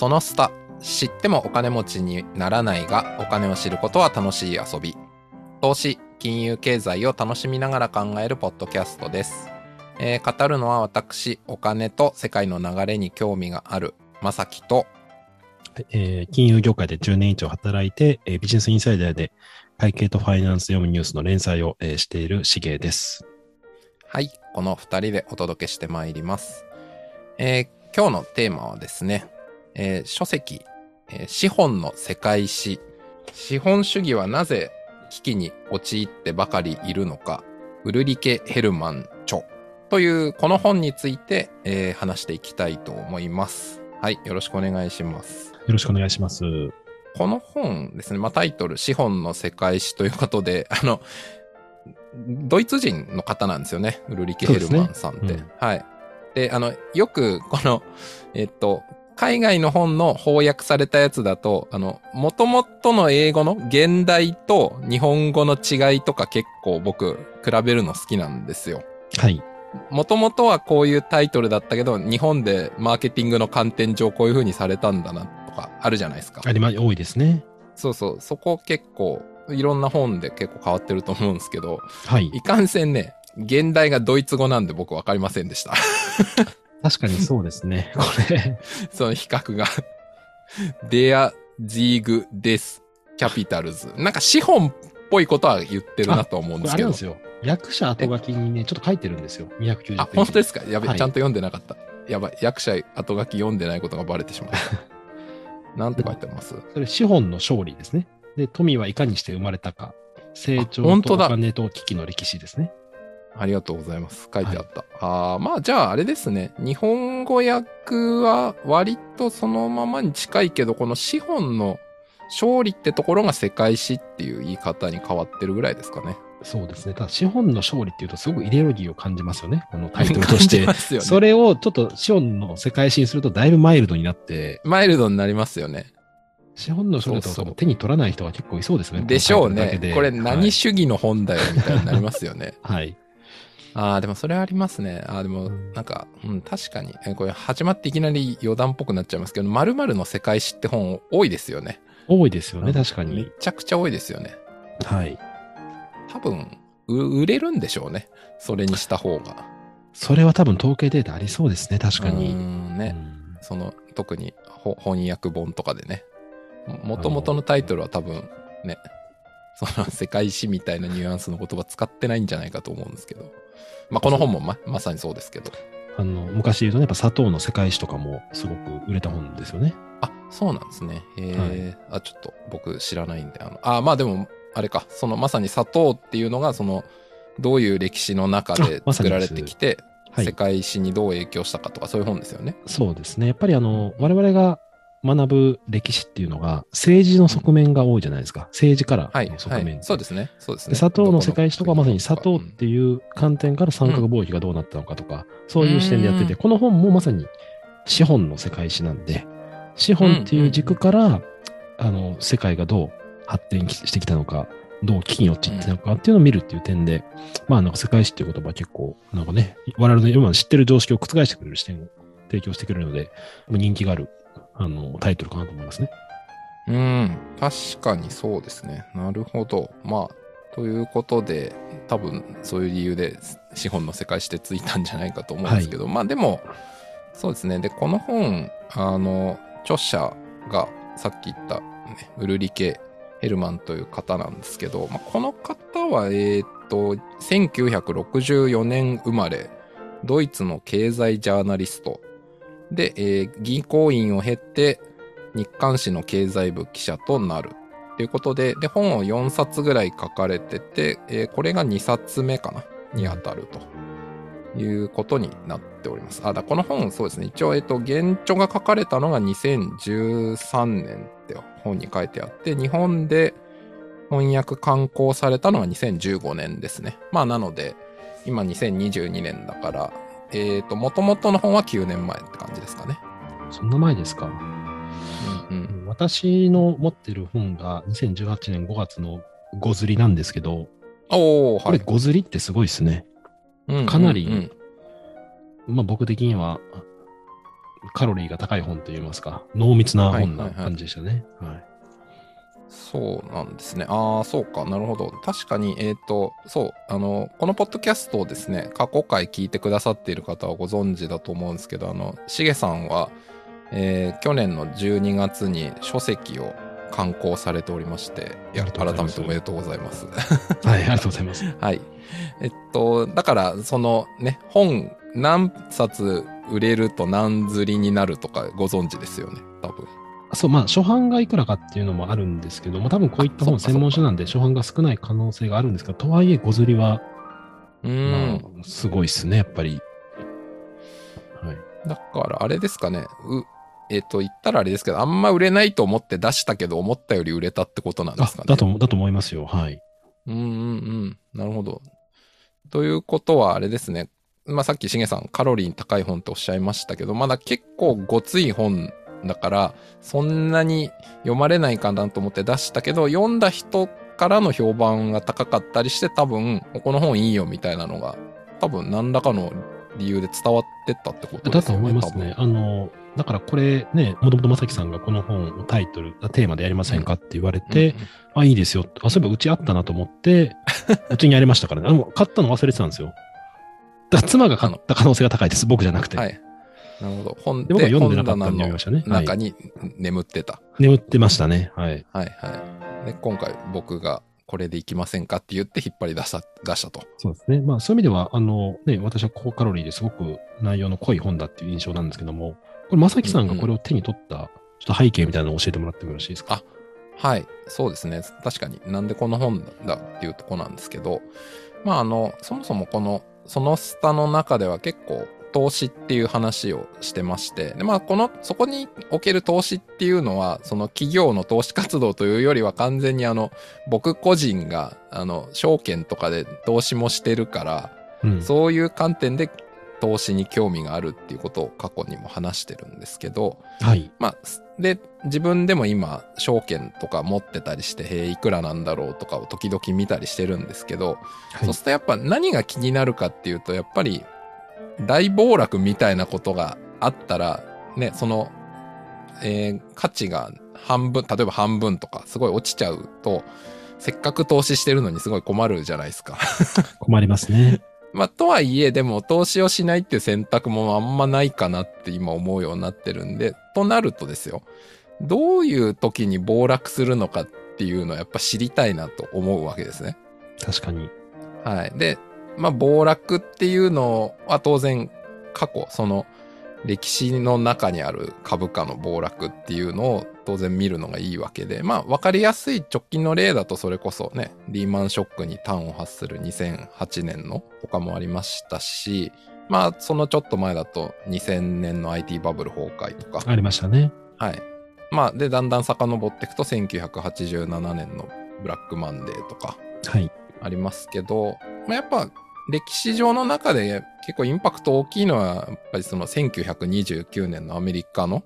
そのスタ知ってもお金持ちにならないがお金を知ることは楽しい遊び。投資金融経済を楽しみながら考えるポッドキャストです、えー語るのは私お金と世界の流れに興味があるまさきと。えー金融業界で10年以上働いて、えービジネスインサイダーで会計とファイナンス読むニュースの連載を、えーしているしげです。はいこの2人でお届けしてまいります、えー今日のテーマはですね、えー書籍、えー資本の世界史資本主義はなぜ危機に陥ってばかりいるのかウルリケ・ヘルマン著というこの本について、えー話していきたいと思いますはいよろしくお願いしますよろしくお願いします。この本ですね、まあ、タイトル、資本の世界史ということで、あの、ドイツ人の方なんですよね、ウルリケ・ヘルマンさんって。そうですねはい。で、あの、よく、この、えっと、海外の本の翻訳されたやつだと、あの、元々の英語の現代と日本語の違いとか結構僕、比べるの好きなんですよ。はい。もともとはこういうタイトルだったけど、日本でマーケティングの観点上こういう風にされたんだなとかあるじゃないですか。ありま、多いですね。そうそう、そこ結構、いろんな本で結構変わってると思うんですけど、はい。いかんせんね、現代がドイツ語なんで僕わかりませんでした。確かにそうですね。これ。その比較が。Der Sieg des Capitals。なんか資本っぽいことは言ってるなと思うんこですけどれあれなんで。すよ。役者後書きにね、ちょっと書いてるんですよ。290ページ。あ、本当ですか？やべ、はいちゃんと読んでなかった。やばい、役者後書き読んでないことがバレてしまった。なんて書いてます？それ資本の勝利ですね。で、富はいかにして生まれたか。成長とお金と危機の歴史ですね。ありがとうございます。書いてあった。ああ、まあじゃああれですね。日本語訳は割とそのままに近いけど、この資本の勝利ってところが世界史っていう言い方に変わってるぐらいですかね。そうですね。ただ、資本の勝利っていうと、すごくイデオロギーを感じますよね。このタイトルとしてね。それをちょっと資本の世界史にするとだいぶマイルドになって、マイルドになりますよね。資本の勝利と手に取らない人が結構いそうですね。でしょうねこれ何はい。主義の本だよみたいになりますよね。はい。ああ、でもそれありますね。ああ、でもうんなんか、うん、確かに。えこれ始まっていきなり余談っぽくなっちゃいますけど、〇〇の世界史って本多いですよね。多いですよね、確かめに。ちゃくちゃ多いですよね。はい。多分、う売れるんでしょうね。それにした方が。それは多分統計データありそうですね、確かに。んね。うんその、特にほ翻訳本とかでね。もともとのタイトルは多分ね、その世界史みたいなニュアンスの言葉使ってないんじゃないかと思うんですけど。まあ、この本もま、まさにそうですけど。あの、昔言うとね、やっぱ砂糖の世界史とかもすごく売れた本ですよね。あ、そうなんですね。へえ、あ、ちょっと僕知らないんで、あの、あ、まあでも、あれか、そのまさに砂糖っていうのが、その、どういう歴史の中で作られてきて、はい世。界史にどう影響したかとか、そういう本ですよね。そうですね。やっぱりあの、我々が学ぶ歴史っていうのが政治の側面が多いじゃないですか。政治からはい、の側面って。はい。そうですね。そうですね。で砂糖の世界史とかはまさに砂糖っうんていう観点から三角貿易がどうなったのかとか、そういう視点でやってて、うんこの本もまさに資本の世界史なんで、資本っていう軸から、あの、世界がどう発展してきたのか、どう危機に陥ってたのかっていうのを見るっていう点で、まあなんか世界史っていう言葉は結構、なんかね、我々の今知ってる常識を覆してくれる視点を提供してくれるので、人気がある、あの、タイトルかなと思いますね。うん、確かにそうですね。なるほど。まあ、ということで、多分そういう理由で資本の世界史ってついたんじゃないかと思うんですけど、まあでも、そうですね。で、この本、あの、著者がさっき言った、ね、ウルリケ・ヘルマンという方なんですけど、まあ、この方は、えっ、と、1964年生まれ、ドイツの経済ジャーナリストで、えー銀行員を経て、日刊誌の経済部記者となる。ということで、で、本を4冊ぐらい書かれてて、えーこれが2冊目かなに当たるということになっております。あ、だこの本、そうですね。一応、えっと、原著が書かれたのが2013年って本に書いてあって、日本で翻訳刊行されたのが2015年ですね。まあ、なので、今2022年だから、えっ、と、元々の本は9年前って感じですかね。そんな前ですか。うんうん。私の持ってる本が2018年5月のゴズリなんですけど、おー、これはい。ゴズリってすごいですね。うんかなりうんうんまあ僕的には、カロリーが高い本といいますか、濃密な本なはいはいはい感じでしたね。はい。そうなんですね。ああ、そうか。なるほど。確かに、えっ、と、そう、あの、このポッドキャストをですね、過去回聞いてくださっている方はご存知だと思うんですけど、あの、しげさんは、えー去年の12月に書籍を刊行されておりまして、改めておめでとうございます。はい、ありがとうございます。はい。えっと、だから、そのね、本何冊売れると何釣りになるとかご存知ですよね、多分。そう、まあ、初版がいくらかっていうのもあるんですけども、多分こういった本専門書なんで、初版が少ない可能性があるんですが、とはいえ、ご釣りは、うーん。まあ、すごいっすね、やっぱり。はい。だから、あれですかね。う、えっ、と、言ったらあれですけど、あんま売れないと思って出したけど、思ったより売れたってことなんであすかね。だと、だと思いますよ。はい。うんうんうん。なるほど。ということは、あれですね。まあ、さっきしげさん、カロリー高い本っておっしゃいましたけど、まだ結構ごつい本だから、そんなに読まれないかなと思って出したけど、読んだ人からの評判が高かったりして、多分、この本いいよみたいなのが、多分何らかの理由で伝わってったってことだとですよね。思いますね。あの、だからこれね、もともとまさきさんがこの本をタイトル、テーマでやりませんかって言われ。て、うんうんあ、いいですよ。あ、そういえばうちあったなと思って、うちにやりましたからね。あの、買ったの忘れてたんですよ。だから妻が買った可能性が高いです。僕じゃなくて。はい。なるほど。本で僕はで読んでなかったんで本棚の読みましたね。はい中に眠ってた。眠ってましたね。はい。はいはい。で、今回僕がこれでいきませんかって言って引っ張り出した、出したと。そうですね。まあそういう意味では、あの、ね、私は高カロリーですごく内容の濃い本だっていう印象なんですけども、これ、まさきさんがこれを手に取った、ちょっと背景みたいなのを教えてもらってもよろしいですか？あはい。そうですね。確かになんでこの本だっていうとこなんですけど、まああの、そもそもこの、そのスタの中では結構投資っていう話をしてまして、でまあこの、そこにおける投資っていうのは、その企業の投資活動というよりは完全にあの、僕個人が、あの、証券とかで投資もしてるから、うん。そういう観点で投資に興味があるっていうことを過去にも話してるんですけど、はい。まあ、で、自分でも今、証券とか持ってたりして、へえ、いくらなんだろうとかを時々見たりしてるんですけど、はいそうするとやっぱ何が気になるかっていうと、やっぱり大暴落みたいなことがあったら、ね、その、えー価値が半分、例えば半分とかすごい落ちちゃうと、せっかく投資してるのにすごい困るじゃないですか。困りますね。まあ、とはいえ、でも投資をしないっていう選択もあんまないかなって今思うようになってるんで、となるとですよ、どういう時に暴落するのかっていうのをやっぱ知りたいなと思うわけですね。確かに。はい。で、まあ、暴落っていうのは当然過去、その歴史の中にある株価の暴落っていうのを当然見るのがいいわけで、まあ、わかりやすい直近の例だとそれこそね、リーマンショックに端を発する2008年のとかもありましたし、まあ、そのちょっと前だと2000年の IT バブル崩壊とか、ありましたね。はい。まあ、で、だんだん遡っていくと1987年のブラックマンデーとか、はい。ありますけど、まあ、やっぱ歴史上の中で結構インパクト大きいのは、やっぱりその1929年のアメリカの、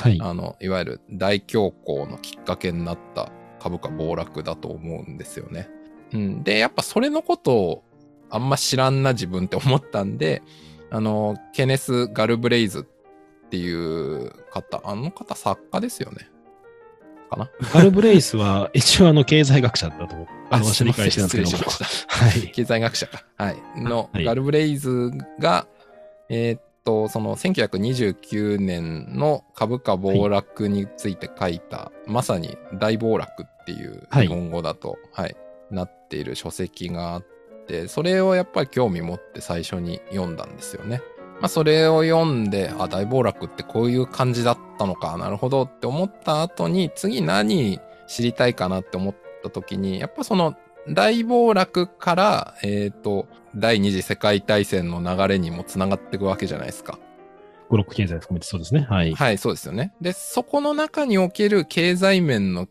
はい。あの、いわゆる大恐慌のきっかけになった株価暴落だと思うんですよね。うん。で、やっぱそれのことをあんま知らんな自分って思ったんで、あの、ケネス・ガルブレイズっていう方、あの方作家ですよね。かな ガルブレイスは一応あの経済学者だと、私理解してたんですけども。しました。はい。経済学者か。はい。の、はいガルブレイズが、えーっと、その1929年の株価暴落について書いた、まさに大暴落っていうはい日本語だと、はい、なっている書籍があって、それをやっぱり興味持って最初に読んだんですよね。まあ、それを読んで、あ、大暴落ってこういう感じだったのか、なるほどって思った後に、次何知りたいかなって思った時に、やっぱその大暴落から、えっ、と、第二次世界大戦の流れにもつながっていくわけじゃないですか。ブロック経済含めてそうですね。はい。はい、そうですよね。で、そこの中における経済面の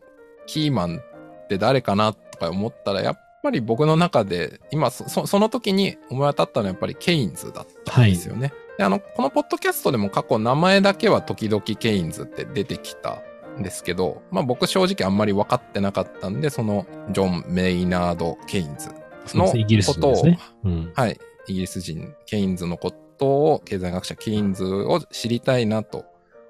キーマンって誰かなとか思ったら、やっぱり僕の中で、今そ、そその時に思い当たったのはやっぱりケインズだったんですよね。で、あの、このポッドキャストでも過去名前だけは時々ケインズって出てきたんですけど、まあ僕正直あんまり分かってなかったんで、そのジョン・メイナード・ケインズのそうですねイギリス人ですね。うん。はい。イギリス人、ケインズのこことを経済学者ケインズを知りたいなと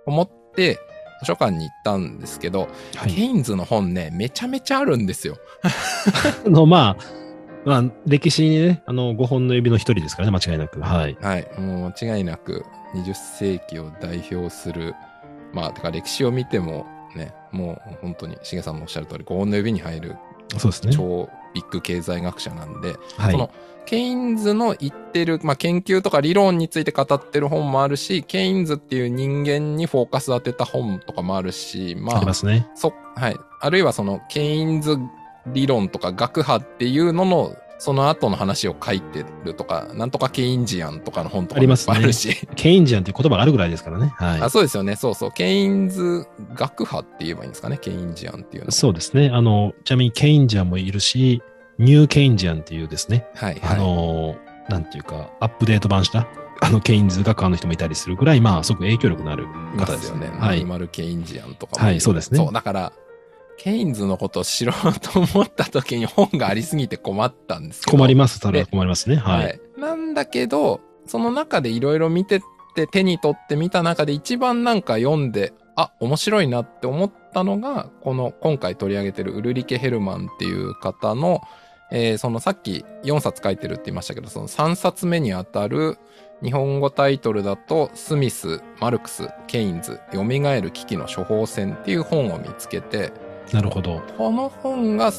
思って図書館に行ったんですけど、はいケインズの本ね、めちゃめちゃあるんですよ。あの、まあ、まあ、歴史にね、あの、5本の指の一人ですからね、間違いなく。はい。はい。もう間違いなく20世紀を代表する、まあ、てか歴史を見てもね、もう本当に、しげさんのおっしゃる通り、5本の指に入るそうですね。超ビッグ経済学者なんで、はい。そのケインズの言ってる、まあ、研究とか理論について語ってる本もあるし、ケインズっていう人間にフォーカス当てた本とかもあるし、まありますね。そ、はい。あるいはその、ケインズ理論とか学派っていうのの、その後の話を書いてるとか、なんとかケインジアンとかの本とかありますあるし。ケインジアンっていう言葉があるぐらいですからね。はいあ、。そうですよね。そうそう。ケインズ学派って言えばいいんですかね？ケインジアンっていうの。そうですね。あの、ちなみにケインジアンもいるし、ニューケインジアンっていうですね、はい、あはい。の、なんていうか、アップデート版した、あの、ケインズ学派の人もいたりするぐらい、まあ、すごく影響力のある方ですすよね。はい。マルケインジアンとかも。はいそうですねそう、だから、ケインズのことを知ろうと思った時に本がありすぎて困ったんですけど。困ります。ただで困りますね。はい。はい。なんだけど、その中でいろいろ見てって手に取ってみた中で一番なんか読んで、あ、面白いなって思ったのが、この今回取り上げてるウルリケ・ヘルマンっていう方の、えーそのさっき4冊書いてるって言いましたけど、その3冊目にあたる日本語タイトルだと、スミス、マルクス、ケインズ、蘇る危機の処方箋っていう本を見つけて、なるほど。この本が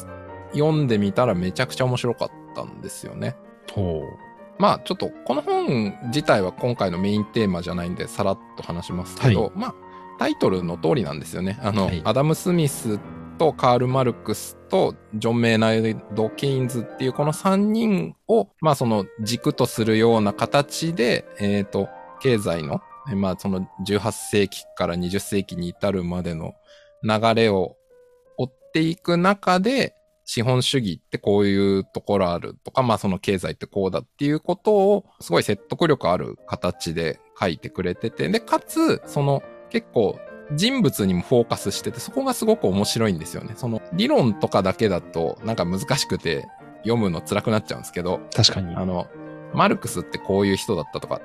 読んでみたらめちゃくちゃ面白かったんですよね。ほまあちょっとこの本自体は今回のメインテーマじゃないんでさらっと話しますけど、はまあタイトルの通りなんですよね。あの、はいアダム・スミスとカール・マルクスとジョン・メイナード・ケインズっていうこの3人をまあその軸とするような形で、えっ、と、経済の、えまあその18世紀から20世紀に至るまでの流れを追っていく中で、資本主義ってこういうところあるとか、まあその経済ってこうだっていうことを、すごい説得力ある形で書いてくれてて、で、かつ、その結構人物にもフォーカスしてて、そこがすごく面白いんですよね。その理論とかだけだとなんか難しくて読むの辛くなっちゃうんですけど、う。確かに。あの、マルクスってこういう人だったとか、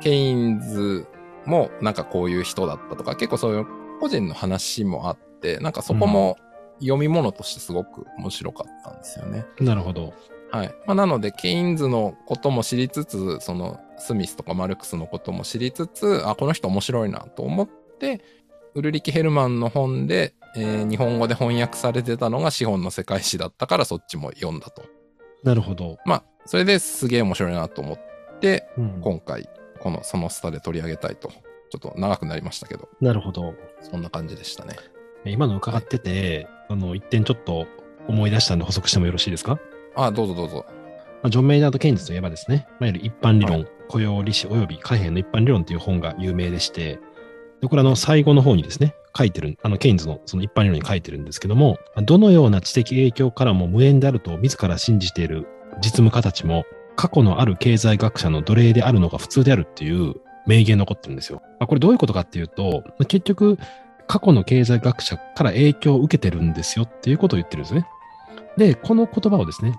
ケインズもなんかこういう人だったとか、結構そういう個人の話もあって、なんかそこも読み物としてすごく面白かったんですよね。なるほど。はい。まあ、なので、ケインズのことも知りつつ、その、スミスとかマルクスのことも知りつつ、あ、この人面白いなと思って、ウルリキ・ヘルマンの本で、えー日本語で翻訳されてたのが資本の世界史だったからそっちも読んだと。なるほど。まあ、それですげえ面白いなと思って、うん今回、このそのスタで取り上げたいと。ちょっと長くなりましたけど、なるほど。そんな感じでしたね。今の伺ってて、あの、一点ちょっと思い出したんで補足してもよろしいですか？あ、どうぞどうぞ。まあ、ジョン・メイナード・ケインズといえばですね、いわゆる一般理論、は雇用利子及び貨幣の一般理論という本が有名でして、でこれあの最後の方にですね、書いてる、あのケインズのその一般理論に書いてるんですけども、どのような知的影響からも無縁であると自ら信じている実務家たちも、過去のある経済学者の奴隷であるのが普通であるっていう名言残ってるんですよ。まあこれどういうことかっていうと、結局、過去の経済学者から影響を受けてるんですよっていうことを言ってるんですね。で、この言葉をですね、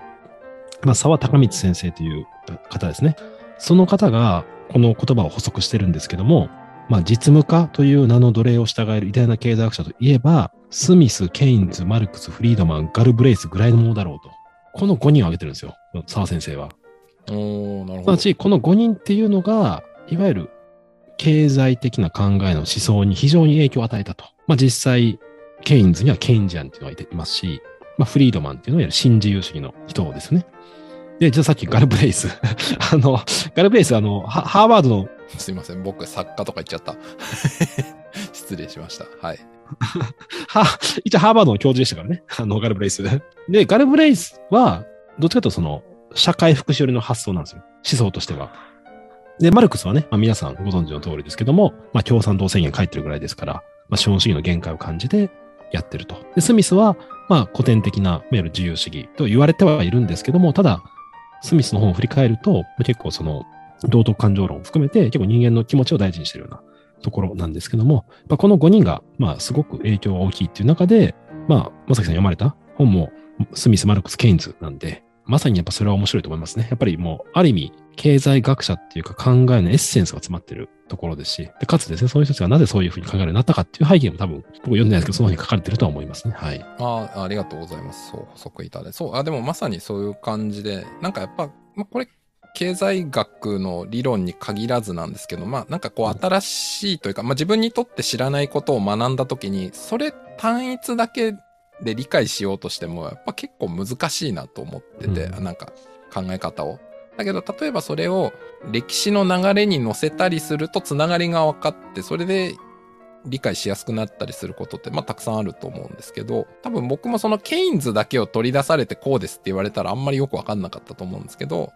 まあ、沢高光先生という方ですね。その方がこの言葉を補足してるんですけども、まあ、実務家という名の奴隷を従える偉大な経済学者といえば、スミス、ケインズ、マルクス、フリードマン、ガルブレイスぐらいのものだろうと。この5人を挙げてるんですよ。沢先生は。おー、なるすなほど。わち、この5人っていうのが、いわゆる経済的な考えの思想に非常に影響を与えたと。まあ実際、ケインズにはケインジャンっていうのがいていますし、まあフリードマンっていうのは新自由主義の人ですね。で、じゃあさっきガルブレイス。あの、ガルブレイス、あの、ハハーバードの、すいません。僕、作家とか言っちゃった。失礼しました。はい。は、一応ハーバードの教授でしたからね。あの、ガルブレイス。で、ガルブレイスは、どっちかというとその、社会福祉寄りの発想なんですよ。思想としては。で、マルクスはね、まあ、皆さんご存知の通りですけども、まあ、共産党宣言書いてるぐらいですから、まあ、資本主義の限界を感じてやってると。で、スミスは、まあ、古典的な、いわゆる自由主義と言われてはいるんですけども、ただ、スミスの本を振り返ると、結構その、道徳感情論を含めて、結構人間の気持ちを大事にしてるようなところなんですけども、やっぱこの5人が、まあ、すごく影響が大きいっていう中で、まあ、まさきさん読まれた本も、スミス、マルクス、ケインズなんで、まさにやっぱそれは面白いと思いますね。やっぱりもう、ある意味、経済学者っていうか考えのエッセンスが詰まってるところですし、でかつですね、そういう人たちがなぜそういうふうに考えるようになったかっていう背景も多分、僕読んでないですけど、そのふうに書かれてるとは思いますね。はい。ああ、ありがとうございます。そう、補足いただいて。そう、あ、でもまさにそういう感じで、なんかやっぱ、まあ、これ、経済学の理論に限らずなんですけど、まあなんかこう新しいというか、まあ自分にとって知らないことを学んだときに、それ単一だけで理解しようとしても、やっぱ結構難しいなと思ってて、うん、なんか考え方を。だけど、例えばそれを歴史の流れに乗せたりするとつながりが分かって、それで理解しやすくなったりすることって、まあ、たくさんあると思うんですけど、多分僕もそのケインズだけを取り出されてこうですって言われたらあんまりよくわかんなかったと思うんですけど、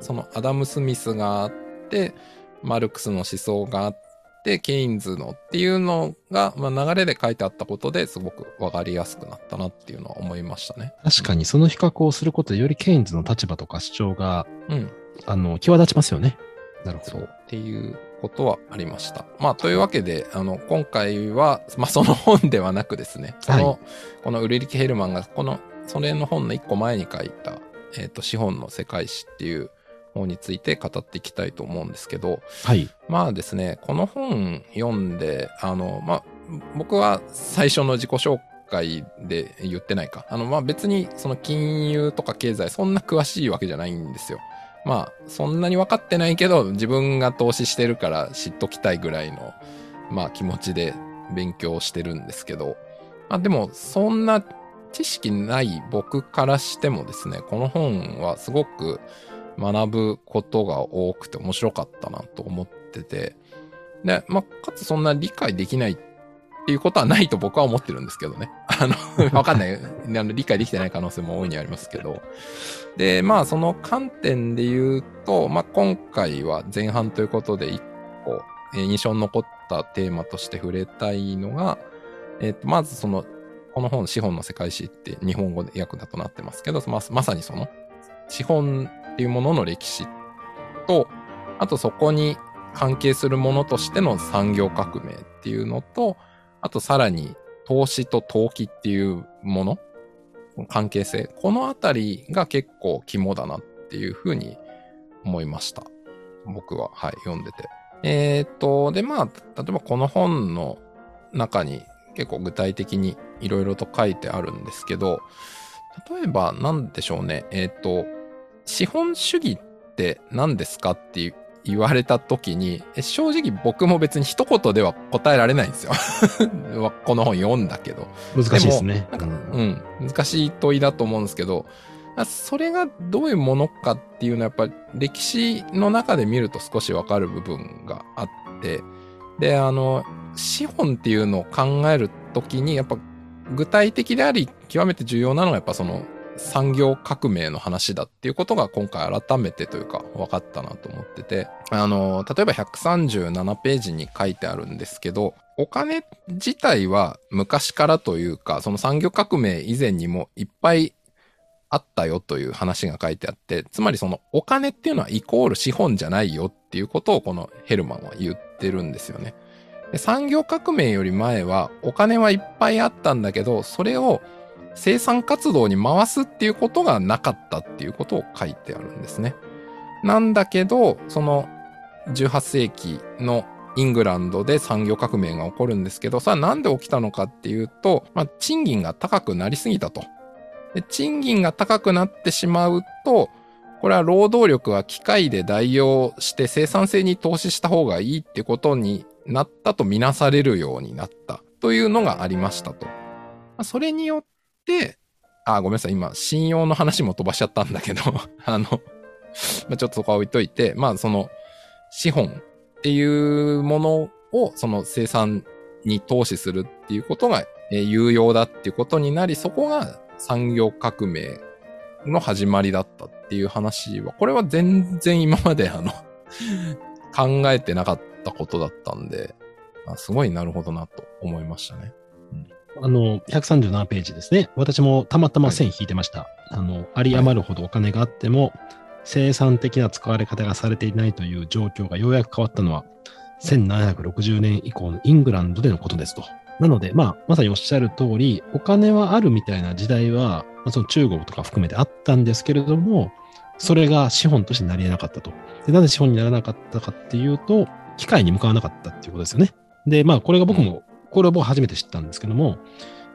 そのアダム・スミスがあって、マルクスの思想があって、ケインズのっていうのが、まあ、流れで書いてあったことですごくわかりやすくなったなっていうのは思いましたね。確かにその比較をすることでよりケインズの立場とか主張が、うん、あの、際立ちますよね。なるほど。っていうことはありました。まあ、というわけで、あの、今回は、まあ、その本ではなくですね、その、はい、このウルリケ・ヘルマンが、この、それの本の一個前に書いた、えっ、ー、と、資本の世界史っていう本について語っていきたいと思うんですけど、はい。まあですね、この本読んで、あの、まあ、僕は最初の自己紹介で言ってないか。あの、まあ、別にその金融とか経済そんな詳しいわけじゃないんですよ。まあ、そんなに分かってないけど、自分が投資してるから知っときたいぐらいの、まあ気持ちで勉強してるんですけど、まあでも、そんな知識ない僕からしてもですね、この本はすごく学ぶことが多くて面白かったなと思ってて、で、まあ、かつそんな理解できないっていうことはないと僕は思ってるんですけどね。あの、わかんない。あの理解できてない可能性も大いにありますけど。で、まあ、その観点で言うと、まあ、今回は前半ということで一個、えー、印象に残ったテーマとして触れたいのが、えっ、ー、と、まずその、この本、資本の世界史って日本語で訳だとなってますけど、ままさにその、資本っていうものの歴史と、あとそこに関係するものとしての産業革命っていうのと、あとさらに投資と投機っていうもの、関係性、このあたりが結構肝だなっていうふうに思いました。僕は、はい、読んでて。えー、っと、で、まあ、例えばこの本の中に結構具体的にいろいろと書いてあるんですけど、例えば何でしょうね、えー、っと、資本主義って何ですかって言われた時に、正直僕も別に一言では答えられないんですよ この本読んだけど。難しいですね。なんか、うん、難しい問いだと思うんですけど、それがどういうものかっていうのはやっぱり歴史の中で見ると少しわかる部分があって、で、あの、資本っていうのを考えるときにやっぱ具体的であり極めて重要なのがやっぱその産業革命の話だっていうことが今回改めてというか分かったなと思ってて、あの、例えば137ページに書いてあるんですけど、お金自体は昔からというか、その産業革命以前にもいっぱいあったよという話が書いてあって、つまりそのお金っていうのはイコール資本じゃないよっていうことをこのヘルマンは言ってるんですよね。産業革命より前はお金はいっぱいあったんだけど、それを生産活動に回すっていうことがなかったっていうことを書いてあるんですね。なんだけど、その18世紀のイングランドで産業革命が起こるんですけど、さあなんで起きたのかっていうと、まあ、賃金が高くなりすぎたと。で賃金が高くなってしまうと、これは労働力は機械で代用して生産性に投資した方がいいってことになったとみなされるようになったというのがありましたと。それによっ、であ、ごめんなさい。今、信用の話も飛ばしちゃったんだけど あのま、ちょっとそこは置いといて、まあ、その、資本っていうものを、その生産に投資するっていうことが、え、有用だっていうことになり、そこが産業革命の始まりだったっていう話は、これは全然今まであの考えてなかったことだったんで、あすごいなるほどなと思いましたね。あの、137ページですね。私もたまたま線引いてました。はい、あの、あり余るほどお金があっても、生産的な使われ方がされていないという状況がようやく変わったのは、1760年以降のイングランドでのことですと。なので、まあ、まさにおっしゃる通り、お金はあるみたいな時代は、まあ、その中国とか含めてあったんですけれども、それが資本としてなり得なかったと。で、なぜ資本にならなかったかっていうと、機械に向かわなかったっていうことですよね。で、まあ、これが僕も、これを僕初めて知ったんですけども、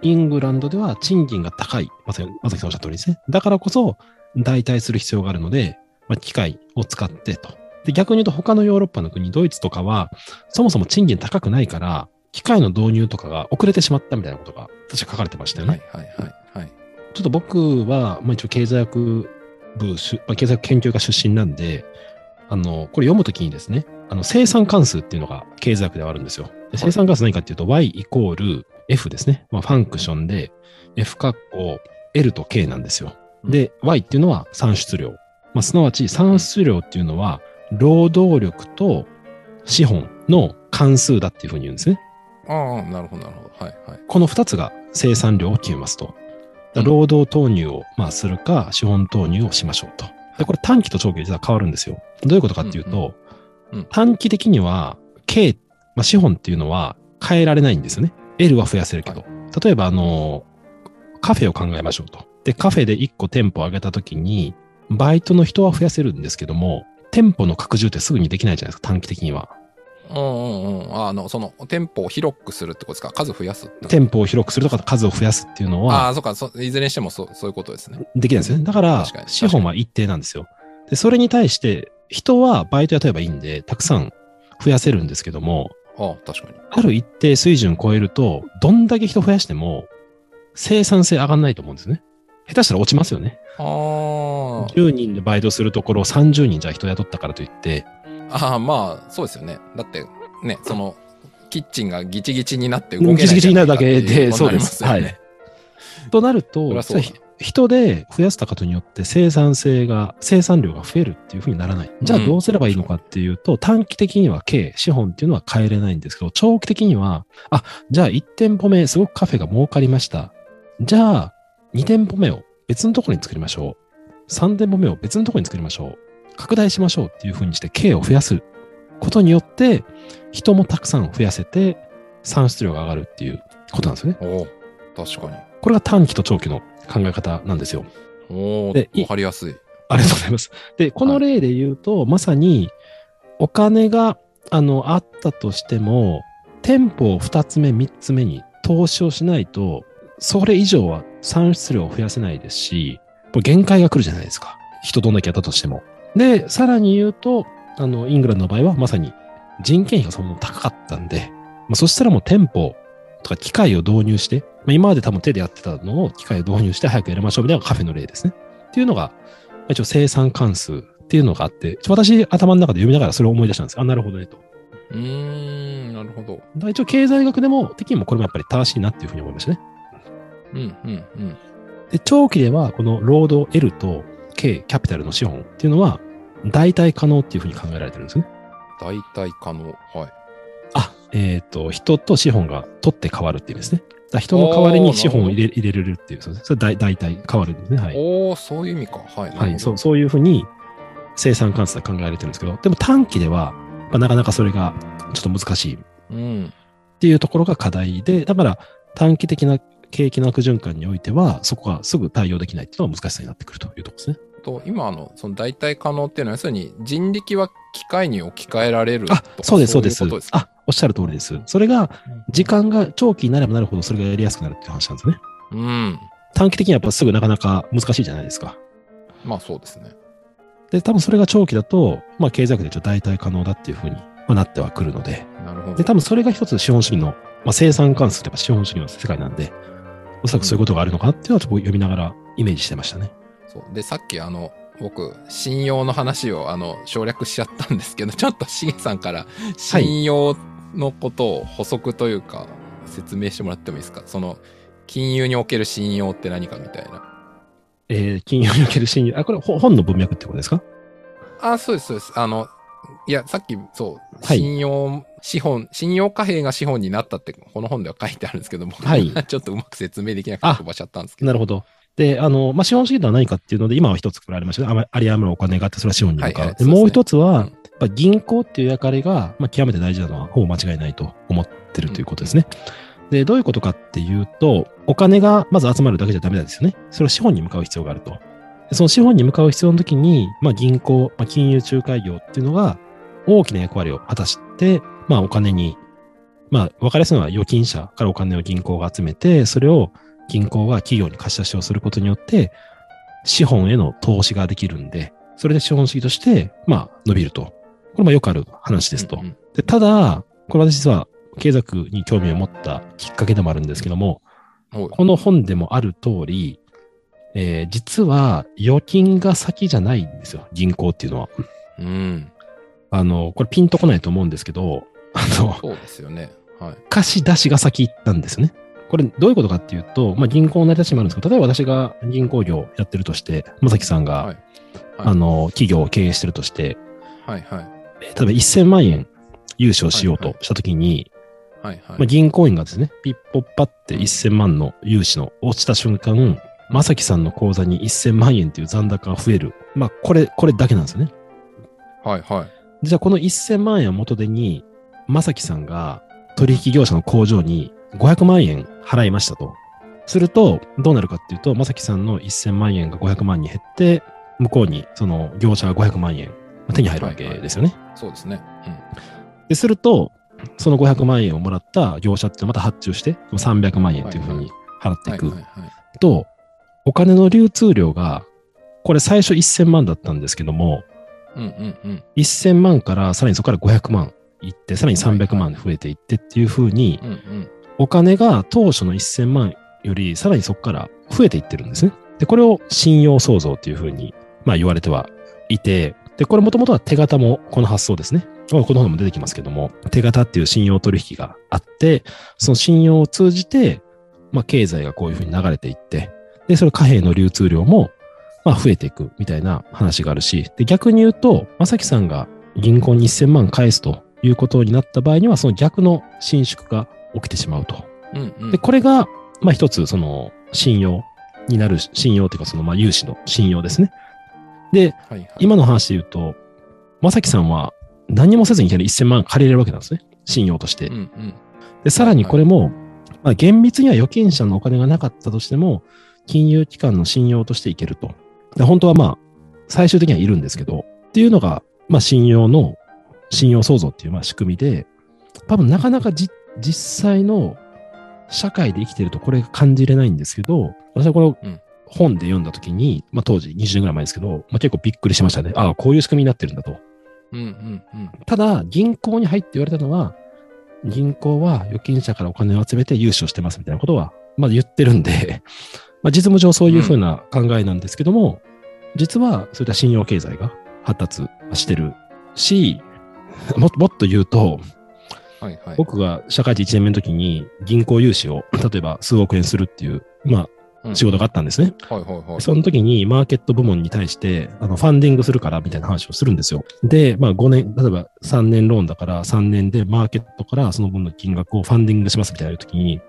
イングランドでは賃金が高い。まさに、まさきさんおっしゃった通りですね。だからこそ、代替する必要があるので、まあ、機械を使ってと。で、逆に言うと他のヨーロッパの国、ドイツとかは、そもそも賃金高くないから、機械の導入とかが遅れてしまったみたいなことが、確か書かれてましたよね。はいはいはいはい。ちょっと僕は、まあ、一応経済学部まあ、経済学研究科出身なんで、あの、これ読むときにですね、あの、生産関数っていうのが経済学ではあるんですよ。で生産関数何かっていうと、y イコール f ですね。まあ、ファンクションで、f 括弧 l と k なんですよ。で、y っていうのは産出量。まあ、すなわち産出量っていうのは、労働力と資本の関数だっていうふうに言うんですね。ああ、なるほどなるほど。はいはい。この二つが生産量を決めますと。労働投入をまあするか、資本投入をしましょうと。で、これ短期と長期で実は変わるんですよ。どういうことかっていうと、うんうん短期的には、K、まあ、資本っていうのは変えられないんですよね。L は増やせるけど。例えば、あの、カフェを考えましょうと。で、カフェで1個店舗を上げたときに、バイトの人は増やせるんですけども、店舗の拡充ってすぐにできないじゃないですか、短期的には。うんうんうん。ああの、その、店舗を広くするってことですか？数増やす店舗を広くするとか数を増やすっていうのは、ああ、そうかそ。いずれにしてもそうそういうことですね。できないんですよね。だから資本は一定なんですよ。で、それに対して、人はバイト雇えばいいんで、たくさん増やせるんですけども、ああ、確かに。ある一定水準超えると、どんだけ人増やしても、生産性上がんないと思うんですね。下手したら落ちますよね。あ10人でバイトするところを30人じゃあ人雇ったからといって、あ。ああ、まあ、そうですよね。だって、ね、その、キッチンがギチギチになって動けないギチギチになるだけでそうです。はいとなるそとそ人で増やしたことによって生産性が、生産量が増えるっていうふうにならない。じゃあどうすればいいのかっていうと、短期的には経、資本っていうのは変えれないんですけど、長期的には、あ、じゃあ1店舗目、すごくカフェが儲かりました。じゃあ2店舗目を別のところに作りましょう。3店舗目を別のところに作りましょう。拡大しましょうっていうふうにして経を増やすことによって、人もたくさん増やせて、産出量が上がるっていうことなんですよね。おお確かに。これが短期と長期の考え方なんですよ。でかりやすい。ありがとうございます。で、この例で言うと、まさに、お金が、あの、あったとしても、店舗を2つ目、3つ目に投資をしないと、それ以上は産出量を増やせないですし、限界が来るじゃないですか。人どんだけやったとしても。で、さらに言うと、あの、イングランドの場合は、まさに人件費がその高かったんで、まあ、そしたらもう店舗とか機械を導入して、まあ、今まで多分手でやってたのを機械を導入して早くやりましょうみたいなのがカフェの例ですね。っていうのが、まあ一応生産関数っていうのがあって、私頭の中で読みながらそれを思い出したんです。あ、なるほどねと。うーん、なるほど。一応経済学でも的にもこれもやっぱり正しいなっていうふうに思いましたね。うん、うん、うん。で、長期ではこの労働 L と K、キャピタルの資本っていうのは代替可能っていうふうに考えられてるんですね。代替可能。はい。あ、えっ、と、人と資本が取って変わるっていう意味ですね。だ人の代わりに資本を入れ入れれるっていう、そうですそれ代代替変わるんですね。はい。おおそういう意味か。はい。はい、そう、そういうふうに生産関数は考えられてるんですけど、でも短期では、まあなかなかそれがちょっと難しいっうん。ていうところが課題で、だから短期的な景気の悪循環においては、そこがすぐ対応できないっていうのが難しさになってくるというところですね。と、今の、その代替可能っていうのは、要するに人力は機械に置き換えられるとあか、そうです、そうです。あ、おっしゃる通りです。それが、時間が長期になればなるほどそれがやりやすくなるっていう話なんですね。うん。短期的にはやっぱすぐなかなか難しいじゃないですか。まあそうですね。で、多分それが長期だと、まあ経済学でちょっと代替可能だっていうふうに、まあ、なってはくるので、なるほど。で、多分それが一つ資本主義の、まあ、生産関数ってやっぱ資本主義の世界なんで、おそらくそういうことがあるのかなっていうのはちょっと読みながらイメージしてましたね。そう。で、さっきあの、僕、信用の話をあの、省略しちゃったんですけど、ちょっとしげさんから、信用のことを補足というか、説明してもらってもいいですか？その、金融における信用って何かみたいな。えー、金融における信用、あ、これほ本の文脈ってことですか？あ、そうです、そうです。あの、いや、さっき、そう、はい信用、資本、信用貨幣が資本になったって、この本では書いてあるんですけども、はい ちょっとうまく説明できなくてあ飛ばしちゃったんですけど。なるほど。で、あの、まあ、資本主義とは何かっていうので、今は一つこれありましたね。あまあり余るお金があって、それは資本に向かう。はいはいですねでもう一つは、うんやっぱ銀行っていう役割が、まあ、極めて大事なのは、ほぼ間違いないと思ってるということですね。で、どういうことかっていうと、お金がまず集まるだけじゃダメなんですよね。それは資本に向かう必要があると。その資本に向かう必要の時に、まあ銀行、まあ金融仲介業っていうのが大きな役割を果たして、まあお金に、まあ分かりやすいのは預金者からお金を銀行が集めて、それを銀行が企業に貸し出しをすることによって、資本への投資ができるんで、それで資本主義として、まあ伸びると。これもよくある話ですと。うんうん、でただ、これは実は経済学に興味を持ったきっかけでもあるんですけども、この本でもある通り、えー、実は預金が先じゃないんですよ、銀行っていうのは。うん。あの、これピンとこないと思うんですけど、あの、そうですよね。はい。貸し出しが先なんですよね。これどういうことかっていうと、まあ、銀行の成り立ちもあるんですけど、例えば私が銀行業やってるとして、まさきさんが、はいはい、あの、企業を経営してるとして、はいはい。例えば1000万円融資をしようとしたときに、はいはい。まあ、銀行員がですね、ピッポッパって1000万の融資の落ちた瞬間、まさきさんの口座に1000万円っていう残高が増える。まあ、これ、これだけなんですよね。はいはい。じゃあ、この1000万円を元手に、まさきさんが取引業者の工場に500万円払いましたと。すると、どうなるかっていうと、まさきさんの1000万円が500万に減って、向こうにその業者が500万円手に入るわけですよね。はいはい、そうですね。うん。で、すると、その500万円をもらった業者ってまた発注して、300万円というふうに払っていくと、お金の流通量が、これ最初1000万だったんですけども、うんうんうん、1000万からさらにそこから500万いって、さらに300万増えていってっていうふうに、お金が当初の1000万よりさらにそこから増えていってるんですね。で、これを信用創造っていうふうに、まあ言われてはいて、で、これもともとは手形もこの発想ですね。この本も出てきますけども、手形っていう信用取引があって、その信用を通じて、まあ経済がこういうふうに流れていって、で、それ貨幣の流通量も、まあ増えていくみたいな話があるし、で、逆に言うと、まさきさんが銀行に1000万返すということになった場合には、その逆の伸縮が起きてしまうと。うんうん、で、これが、まあ一つ、その、信用になる、信用というか、その、まあ融資の信用ですね。で、はいはい、今の話で言うと、まさきさんは何もせずにいきなり1000万借りれるわけなんですね。信用として。うんうん、で、さらにこれも、はい、まあ、厳密には預金者のお金がなかったとしても、金融機関の信用としていけると。で本当はまあ、最終的にはいるんですけど、っていうのが、まあ、信用の、信用創造っていうまあ仕組みで、多分なかなか実際の社会で生きてるとこれ感じれないんですけど、私はこの本で読んだ時に、まあ当時20年ぐらい前ですけど、まあ結構びっくりしましたね。ああ、こういう仕組みになってるんだと。うんうんうん、ただ、銀行に入って言われたのは、銀行は預金者からお金を集めて融資をしてますみたいなことは、まあ言ってるんで まあ実務上そういうふうな考えなんですけども、うん、実はそういった信用経済が発達してるし、ももっと言うと、はいはい、僕が社会人1年目の時に銀行融資を例えば数億円するっていう、まあ仕事があったんですね。はいはいはい。その時にマーケット部門に対して、あの、ファンディングするからみたいな話をするんですよ。で、まあ5年、例えば3年ローンだから3年でマーケットからその分の金額をファンディングしますみたいな時に、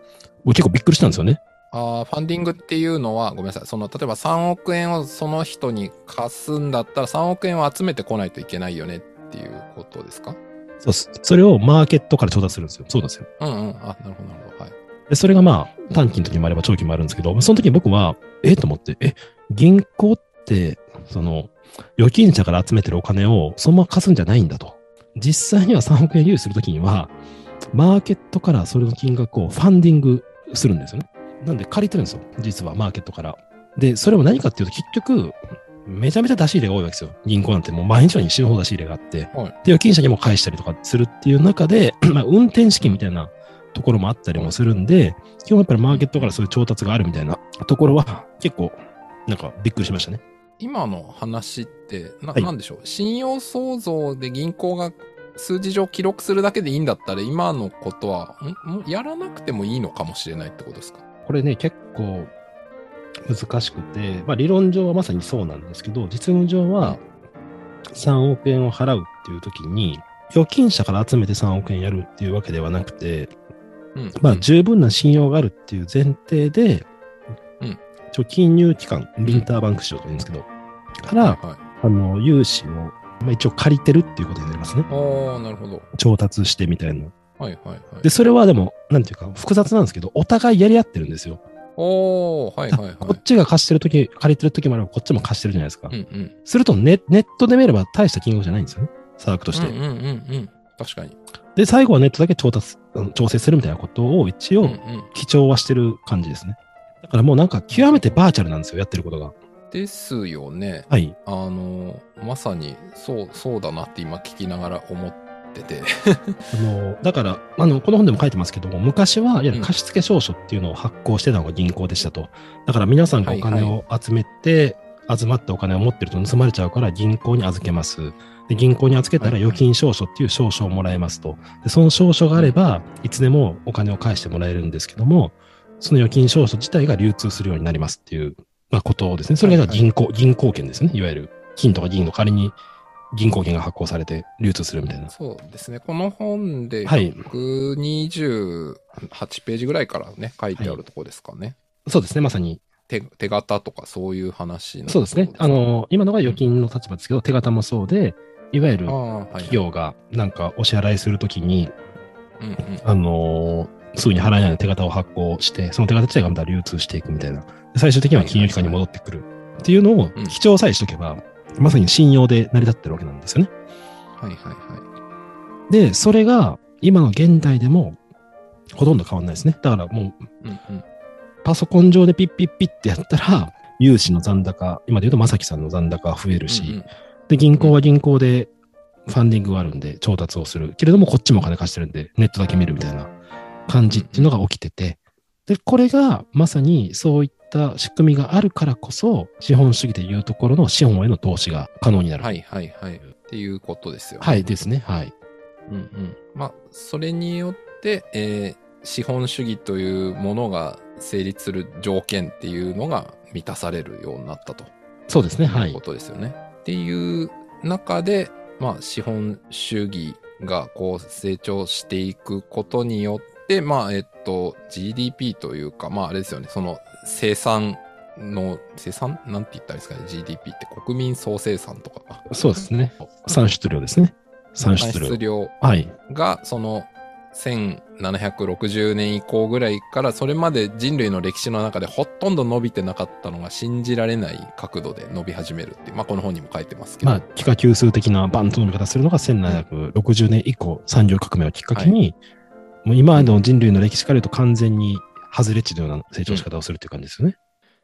俺結構びっくりしたんですよね。ああ、ファンディングっていうのは、ごめんなさい。その、例えば3億円をその人に貸すんだったら3億円を集めてこないといけないよねっていうことですか？そう。それをマーケットから調達するんですよ。そうですよ。うんうん。あ、なるほどなるほど。はい。で、それがまあ、短期の時もあれば長期もあるんですけど、その時に僕は、え？と思って、え、銀行って、その、預金者から集めてるお金をそのまま貸すんじゃないんだと。実際には3億円融資するときには、マーケットからそれの金額をファンディングするんですよね。なんで借りてるんですよ。実はマーケットから。で、それも何かっていうと結局、めちゃめちゃ出し入れが多いわけですよ。銀行なんてもう毎日のように死ぬほど出し入れがあって、はい、で、預金者にも返したりとかするっていう中で、まあ、運転資金みたいなところもあったりもするんで、基本やっぱりマーケットからそういう調達があるみたいなところは結構なんかびっくりしましたね。今の話ってな、はい、なんでしょう？信用創造で銀行が数字上記録するだけでいいんだったら今のことはんやらなくてもいいのかもしれないってことですか？これね結構難しくて、まあ、理論上はまさにそうなんですけど実務上は3億円を払うっていう時に預金者から集めて3億円やるっていうわけではなくてまあ、十分な信用があるっていう前提で、うん、貯金融機関、リンターバンク市場と言うんですけど、から、はいはい、あの、融資を、まあ、一応借りてるっていうことになりますね。ああ、なるほど。調達してみたいな。はいはいはい。で、それはでも、なんていうか、複雑なんですけど、お互いやり合ってるんですよ。おー、はいはいはい。こっちが貸してるとき、借りてるときもあれば、こっちも貸してるじゃないですか。うんうん。するとネ、ネットで見れば大した金額じゃないんですよね。差額として。うんうんうんうん。確かに。で、最後はネットだけ調達、調整するみたいなことを一応。基調はしてる感じですね。だからもうなんか極めてバーチャルなんですよ、やってることが。ですよね。はい。あの、まさに、そう、そうだなって今聞きながら思ってて。あの、だから、あの、この本でも書いてますけども、昔はいわゆる貸付証書っていうのを発行してたのが銀行でしたと。だから皆さんがお金を集めて、集まったお金を持ってると盗まれちゃうから銀行に預けます。で、銀行に預けたらはいはい預金証書っていう証書をもらえますと。で、その証書があれば、いつでもお金を返してもらえるんですけども、その預金証書自体が流通するようになりますっていう、まあ、ことですね。それが銀行、銀行券ですね。いわゆる金とか銀の仮に銀行券が発行されて流通するみたいな。そうですね。この本ではい128ページぐらいからね、書いてあるとこですかね。そうですね。まさに手手形とかそういう話のそうですね。あ、の、今のが預金の立場ですけど、手形もそうで、いわゆる企業がなんかお支払いするときに、うんうん。あのーすぐに払えない手形を発行して、その手形自体がまた流通していくみたいな。で最終的には金融機関に戻ってくるっていうのをうん記帳さえしとけば、まさに信用で成り立ってるわけなんですよね。はいはいはで、それが今の現代でもほとんど変わんないですね。だからもうい。うんうん。パソコン上でピッピッピッってやったら、融資の残高、今で言うと正樹さんの残高が増えるし、うんうんで、銀行は銀行でファンディングがあるんで調達をする。けれども、こっちもお金貸してるんで、ネットだけ見るみたいな感じっていうのが起きてて、で、これがまさにそういった仕組みがあるからこそ、資本主義でいうところの資本への投資が可能になる。。はいいはいはい。っていうことですよね。はいですね。はい。うんうん。まあ、それによって、えー資本主義というものが成立する条件っていうのが満たされるようになったと。そうですね。はいいうこ。とですよね。っていう中で、まあ、資本主義がこう成長していくことによって、まあ、えっと、GDP というか、まあ、あれですよね、その生産の、生産？なんて言ったらいいですかね、GDP って国民総生産とかか。そうですね。産出量ですね。産出量。量はい。が、その、1760年以降ぐらいから、それまで人類の歴史の中でほとんど伸びてなかったのが信じられない角度で伸び始めるっていう、まあこの本にも書いてますけど。まあ、幾何級数的なバンと伸び方するのが1760年以降、産業革命をきっかけに、もう今までの人類の歴史から言うと完全に外れ値のような成長の仕方をするっていう感じですよね。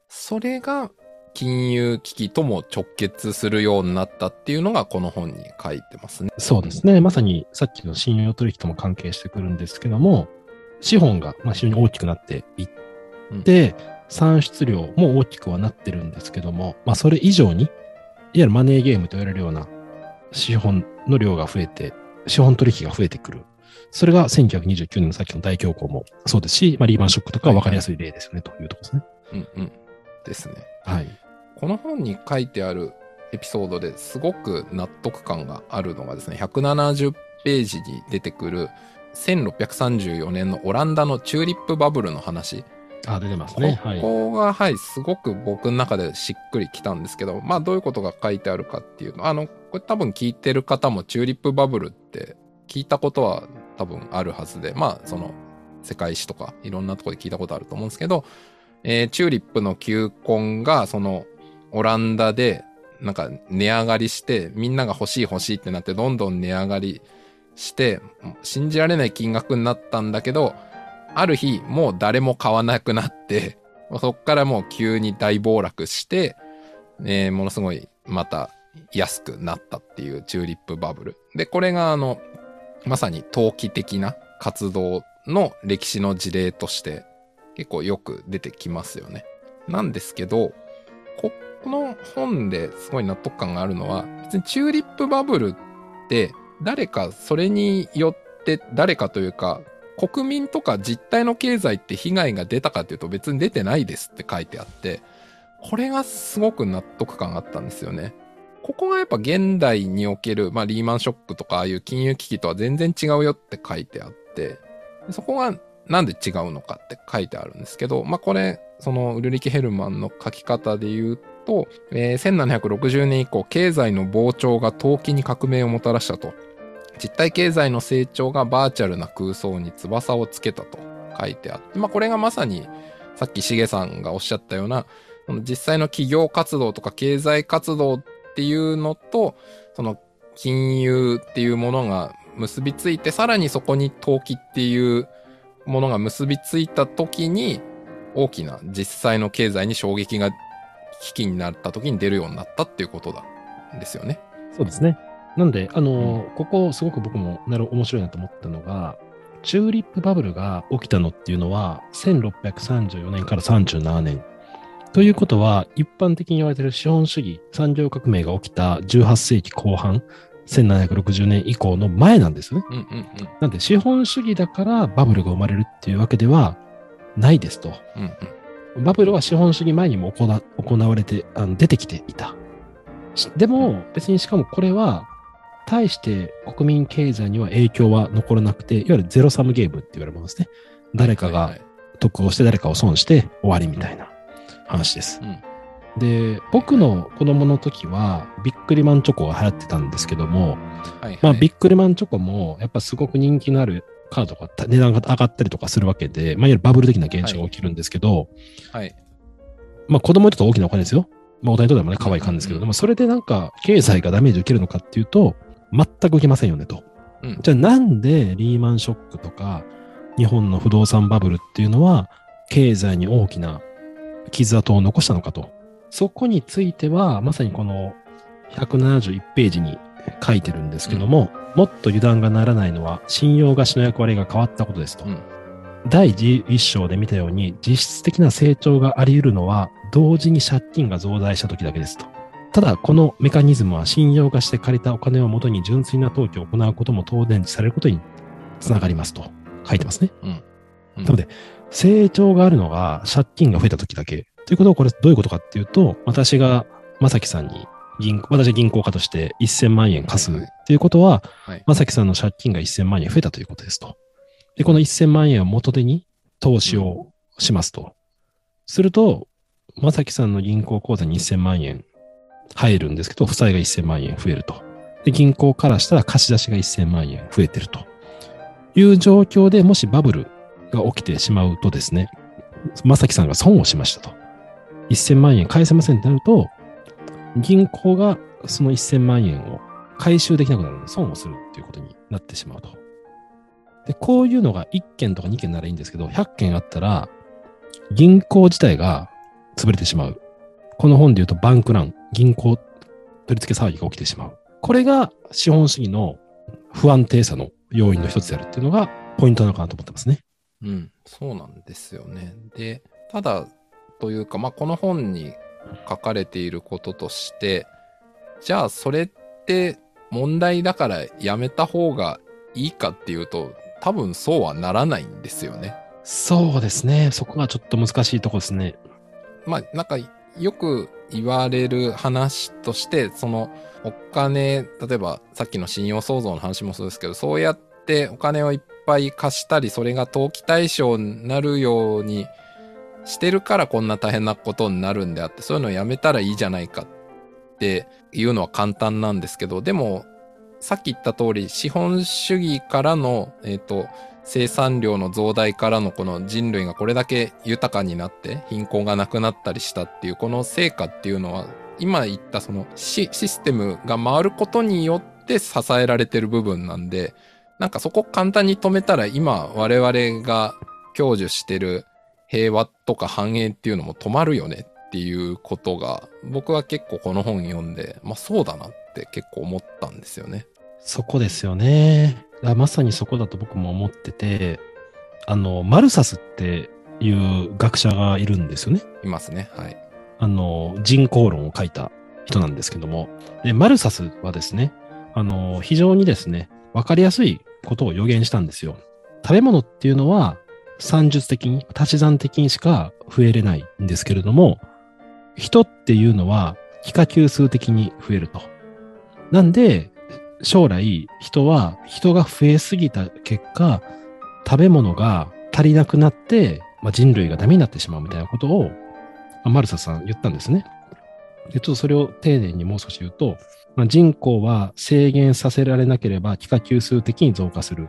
それが金融危機とも直結するようになったっていうのがこの本に書いてますね。そうですね。まさにさっきの信用取引とも関係してくるんですけども、資本がまあ非常に大きくなっていって、産出量も大きくはなってるんですけども、まあそれ以上に、いわゆるマネーゲームと言われるような資本の量が増えて、資本取引が増えてくる。それが1929年のさっきの大恐慌もそうですし、まあ、リーマンショックとかは分かりやすい例ですよね、というところですね。うんうん。ですね。はい。この本に書いてあるエピソードですごく納得感があるのがですね、170ページに出てくる1634年のオランダのチューリップバブルの話。あ、出てますね。はい。ここが、はい、すごく僕の中でしっくりきたんですけど、まあどういうことが書いてあるかっていうの、あの、これ多分聞いてる方もチューリップバブルって聞いたことは多分あるはずで、まあその世界史とかいろんなところで聞いたことあると思うんですけど、えーチューリップの球根がそのオランダでなんか値上がりしてみんなが欲しい欲しいってなってどんどん値上がりして信じられない金額になったんだけどある日もう誰も買わなくなってそっからもう急に大暴落して、えーものすごいまた安くなったっていうチューリップバブル。で、これがあの、まさに投機的な活動の歴史の事例として結構よく出てきますよね。なんですけど、この本ですごい納得感があるのは、別にチューリップバブルって誰かそれによって誰かというか、国民とか実体の経済って被害が出たかっていうと別に出てないですって書いてあって、これがすごく納得感があったんですよね。ここがやっぱ現代における、まあリーマンショックとかああいう金融危機とは全然違うよって書いてあって、そこがなんで違うのかって書いてあるんですけど、まあこれ、そのウルリケ・ヘルマンの書き方で言うと、えー1760年以降、経済の膨張が投機に革命をもたらしたと。実体経済の成長がバーチャルな空想に翼をつけたと書いてあって、まあこれがまさにさっきしげさんがおっしゃったような、実際の企業活動とか経済活動っていうのと、その金融っていうものが結びついて、さらにそこに投機っていうものが結びついた時に、大きな実際の経済に衝撃が危機になった時に出るようになったっていうことだですよね。そうですね。なんで、あの、うん、ここすごく僕もなる面白いなと思ったのが、チューリップバブルが起きたのっていうのは、1634年から37年。ということは、一般的に言われている資本主義、産業革命が起きた18世紀後半、1760年以降の前なんですよね。うんうんうん、なんで、資本主義だからバブルが生まれるっていうわけではないですと。うんうん、バブルは資本主義前にも行われてあの、出てきていた。でも、別にしかもこれは対して国民経済には影響は残らなくて、いわゆるゼロサムゲームって言われるものですね。誰かが得をして誰かを損して終わりみたいな話です。うんで、僕の子供の時は、ビックリマンチョコが流行ってたんですけども、はいはい、まあ、ビックリマンチョコも、やっぱすごく人気のあるカードが値段が上がったりとかするわけで、まあ、いわゆるバブル的な現象が起きるんですけど、はい。はい、まあ、子供にとって大きなお金ですよ。まあ、大人にとってもね、可愛い感じですけど、うんうん、でもそれでなんか、経済がダメージ受けるのかっていうと、全く受けませんよねと。うん、じゃあなんでリーマンショックとか日本の不動産バブルっていうのは経済に大きな傷跡を残したのかと。そこについてはまさにこの171ページに書いてるんですけども、うん、もっと油断がならないのは信用貸しの役割が変わったことですと。うん、第11章で見たように実質的な成長があり得るのは同時に借金が増大した時だけですと。ただ、このメカニズムは信用化して借りたお金をもとに純粋な登記を行うことも当然されることにつながりますと書いてますね。うん。うん、なので、成長があるのが借金が増えた時だけ。ということは、これどういうことかっていうと、私が正樹さんに銀行、私は銀行家として1000万円貸すということは、はい、正樹さんの借金が1000万円増えたということですと。で、この1000万円を元手に投資をしますと。すると、正樹さんの銀行口座に1000万円入るんですけど、負債が1000万円増えると。で、銀行からしたら貸し出しが1000万円増えてるという状況でもしバブルが起きてしまうとですね、正樹さんが損をしましたと。1000万円返せませんってなると、銀行がその1000万円を回収できなくなるので損をするっていうことになってしまうと。で、こういうのが1件とか2件ならいいんですけど、100件あったら、銀行自体が潰れてしまう。この本で言うとバンクラン、銀行取り付け騒ぎが起きてしまう。これが資本主義の不安定さの要因の一つであるっていうのがポイントなのかなと思ってますね。うん、そうなんですよね。で、ただ、というか、まあ、この本に書かれていることとして、じゃあそれって問題だからやめた方がいいかっていうと、多分そうはならないんですよね。そうですね。そこがちょっと難しいとこですね。まあ、なんかよく言われる話として、そのお金、例えばさっきの信用創造の話もそうですけど、そうやってお金をいっぱい貸したり、それが投機対象になるようにしてるからこんな大変なことになるんであって、そういうのをやめたらいいじゃないかっていうのは簡単なんですけど、でも、さっき言った通り、資本主義からの、えっ、ー、と、生産量の増大からのこの人類がこれだけ豊かになって貧困がなくなったりしたっていうこの成果っていうのは今言ったそのシステムが回ることによって支えられてる部分なんでなんかそこ簡単に止めたら今我々が享受してる平和とか繁栄っていうのも止まるよねっていうことが僕は結構この本読んでまあそうだなって結構思ったんですよね。そこですよね。まさにそこだと僕も思ってて、あの、マルサスっていう学者がいるんですよね。いますね。はい。あの、人口論を書いた人なんですけども、で、マルサスはですね、あの、非常にですね、わかりやすいことを予言したんですよ。食べ物っていうのは、算術的に、足し算的にしか増えれないんですけれども、人っていうのは、幾何級数的に増えると。なんで、将来人は人が増えすぎた結果、食べ物が足りなくなって、まあ、人類がダメになってしまうみたいなことを、マルサさん言ったんですね。で、ちょっとそれを丁寧にもう少し言うと、まあ、人口は制限させられなければ幾何級数的に増加する。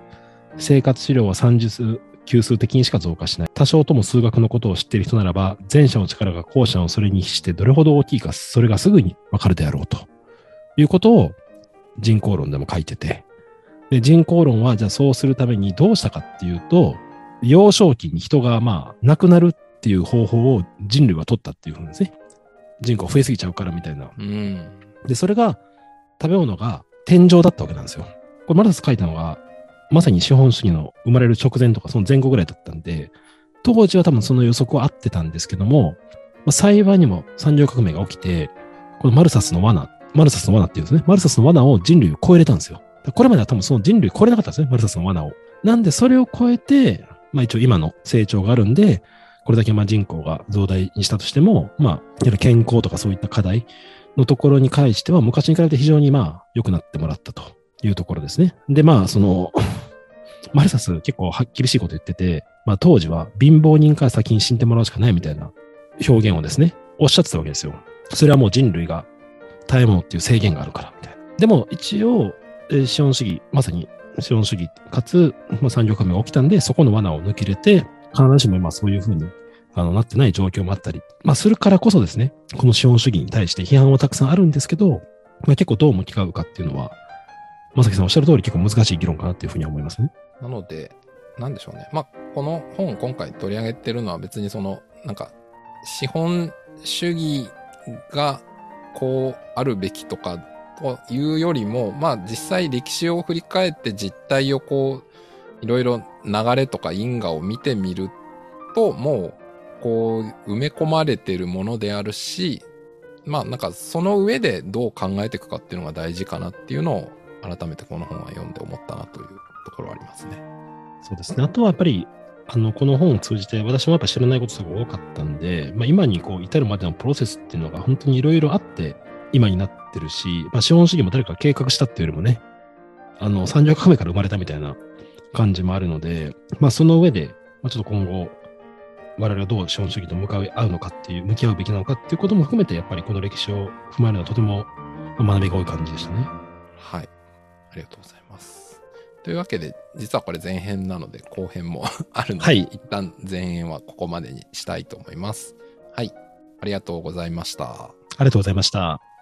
生活資料は算術級数的にしか増加しない。多少とも数学のことを知っている人ならば、前者の力が後者のそれに比してどれほど大きいか、それがすぐにわかるであろうということを人口論でも書いてて、で人口論はじゃあそうするためにどうしたかっていうと、幼少期に人がまあ亡くなるっていう方法を人類は取ったっていうふうですね。人口増えすぎちゃうからみたいな。うん。で、それが食べ物が天井だったわけなんですよ。これマルサス書いたのが、まさに資本主義の生まれる直前とかその前後ぐらいだったんで、当時は多分その予測は合ってたんですけども、まあ、幸いにも産業革命が起きて、このマルサスの罠、マルサスの罠っていうんですね。マルサスの罠を人類を超えれたんですよ。これまでは多分その人類超えれなかったんですね。マルサスの罠を。なんでそれを超えて、まあ一応今の成長があるんで、これだけまあ人口が増大にしたとしても、まあ、健康とかそういった課題のところに関しては、昔に比べて非常にまあ良くなってもらったというところですね。で、まあ、その、マルサス結構はっきりしいこと言ってて、まあ当時は貧乏人から先に死んでもらうしかないみたいな表現をですね、おっしゃってたわけですよ。それはもう人類が耐え物っていう制限があるから、みたいな。でも一応、資本主義、まさに資本主義かつ、まあ、産業革命が起きたんで、そこの罠を抜けれて、必ずしも今そういうふうにあのなってない状況もあったり、まあするからこそですね、この資本主義に対して批判はたくさんあるんですけど、まあ結構どう向き合うかっていうのは、まさきさんおっしゃる通り結構難しい議論かなっていうふうに思いますね。なので、なんでしょうね。まあ、この本今回取り上げてるのは別にその、なんか、資本主義がこうあるべきとかというよりも、まあ実際歴史を振り返って実態をこう、いろいろ流れとか因果を見てみると、もう、こう、埋め込まれてるものであるし、まあなんかその上でどう考えていくかっていうのが大事かなっていうのを改めてこの本は読んで思ったなというところはありますね。そうですね。あとはやっぱり、あの、この本を通じて、私もやっぱ知らないことすごい多かったんで、まあ、今にこう、至るまでのプロセスっていうのが本当にいろいろあって、今になってるし、まあ、資本主義も誰かが計画したっていうよりもね、あの、産業革命から生まれたみたいな感じもあるので、まあ、その上で、まあ、ちょっと今後、我々がどう資本主義と向かい合うのかっていう、向き合うべきなのかっていうことも含めて、やっぱりこの歴史を踏まえるのはとてもまあ学びが多い感じでしたね。はい。ありがとうございます。というわけで、実はこれ前編なので後編も あるので、はい一旦前編はここまでにしたいと思います。はい。ありがとうございました。ありがとうございました。